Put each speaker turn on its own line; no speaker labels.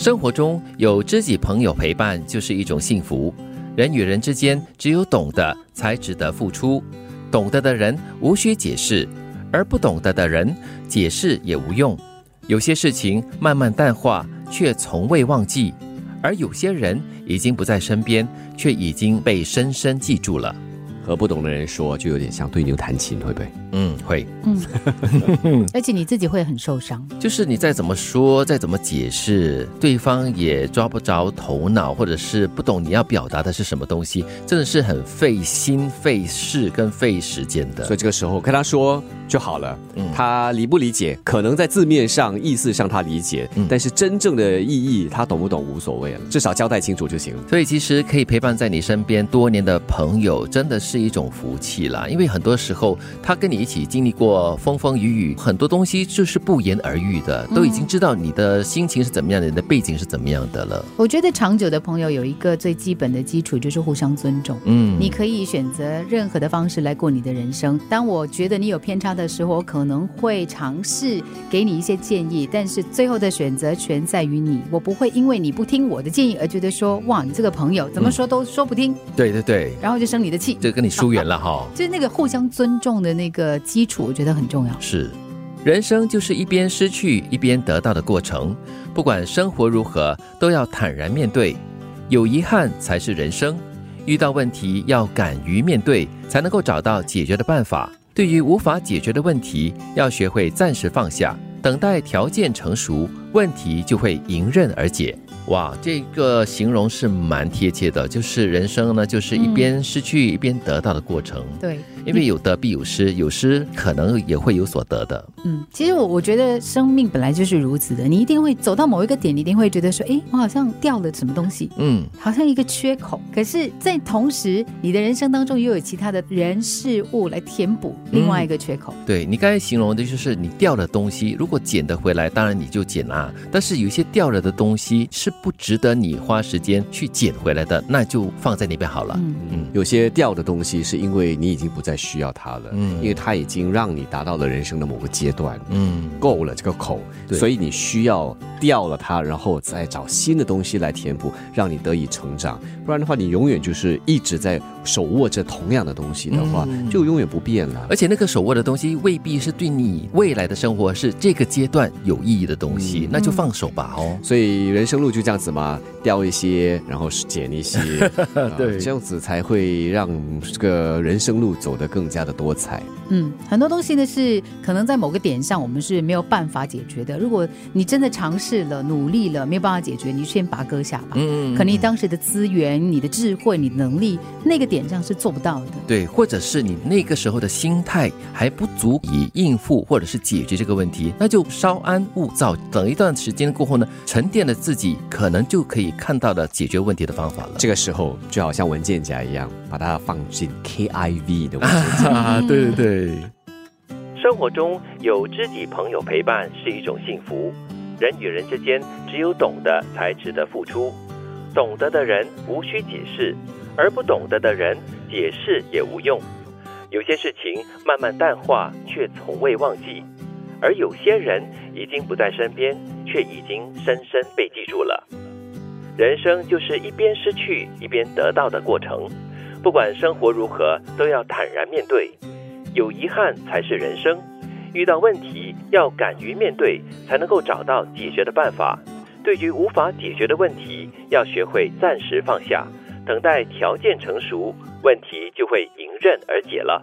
生活中有知己朋友陪伴就是一种幸福。人与人之间，只有懂得才值得付出。懂得的人无需解释，而不懂得的人解释也无用。有些事情慢慢淡化，却从未忘记；而有些人已经不在身边，却已经被深深记住了。
和不懂的人说，就有点像对牛弹琴，会不会？
嗯，会。
嗯，而且你自己会很受伤。
就是你再怎么说，再怎么解释，对方也抓不着头脑，或者是不懂你要表达的是什么东西，真的是很费心、费事跟费时间的。
所以这个时候跟他说就好了。嗯，他理不理解，可能在字面上、意思上他理解，但是真正的意义他懂不懂无所谓了，至少交代清楚就行了。
所以其实可以陪伴在你身边多年的朋友，真的是一种福气啦。因为很多时候他跟你。一起经历过风风雨雨，很多东西就是不言而喻的，都已经知道你的心情是怎么样的，你的背景是怎么样的了。
我觉得长久的朋友有一个最基本的基础就是互相尊重。嗯，你可以选择任何的方式来过你的人生。当我觉得你有偏差的时候，我可能会尝试给你一些建议，但是最后的选择权在于你。我不会因为你不听我的建议而觉得说哇，你这个朋友怎么说都说不听。
对对对，
然后就生你的气，
就跟你疏远了哈。
就是那个互相尊重的那个。基础我觉得很重要。
是，人生就是一边失去一边得到的过程。不管生活如何，都要坦然面对。有遗憾才是人生。遇到问题要敢于面对，才能够找到解决的办法。对于无法解决的问题，要学会暂时放下，等待条件成熟，问题就会迎刃而解。哇，这个形容是蛮贴切的，就是人生呢，就是一边失去一边得到的过程。
对。
因为有得必有失，有失可能也会有所得的。
嗯，其实我我觉得生命本来就是如此的，你一定会走到某一个点，你一定会觉得说，哎，我好像掉了什么东西，嗯，好像一个缺口。可是，在同时，你的人生当中又有其他的人事物来填补另外一个缺口。
对你刚才形容的就是你掉了东西，如果捡得回来，当然你就捡啊。但是有些掉了的东西是不值得你花时间去捡回来的，那就放在那边好了。嗯
嗯，有些掉的东西是因为你已经不再。再需要它了，嗯，因为它已经让你达到了人生的某个阶段，嗯，够了这个口，所以你需要掉了它，然后再找新的东西来填补，让你得以成长。不然的话，你永远就是一直在手握着同样的东西的话，就永远不变了。
而且那个手握的东西未必是对你未来的生活是这个阶段有意义的东西，那就放手吧哦。
所以人生路就这样子嘛，掉一些，然后捡一些，对，这样子才会让这个人生路走。得更加的多彩，
嗯，很多东西呢是可能在某个点上我们是没有办法解决的。如果你真的尝试了、努力了，没有办法解决，你先拔割下吧。嗯，可能你当时的资源、你的智慧、你的能力，那个点上是做不到的。
对，或者是你那个时候的心态还不足以应付或者是解决这个问题，那就稍安勿躁，等一段时间过后呢，沉淀了自己，可能就可以看到的解决问题的方法了。
这个时候就好像文件夹一样，把它放进 KIV 的。
啊，对对对！
生活中有知己朋友陪伴是一种幸福。人与人之间，只有懂得才值得付出。懂得的人无需解释，而不懂得的人解释也无用。有些事情慢慢淡化，却从未忘记；而有些人已经不在身边，却已经深深被记住了。人生就是一边失去一边得到的过程。不管生活如何，都要坦然面对。有遗憾才是人生。遇到问题要敢于面对，才能够找到解决的办法。对于无法解决的问题，要学会暂时放下，等待条件成熟，问题就会迎刃而解了。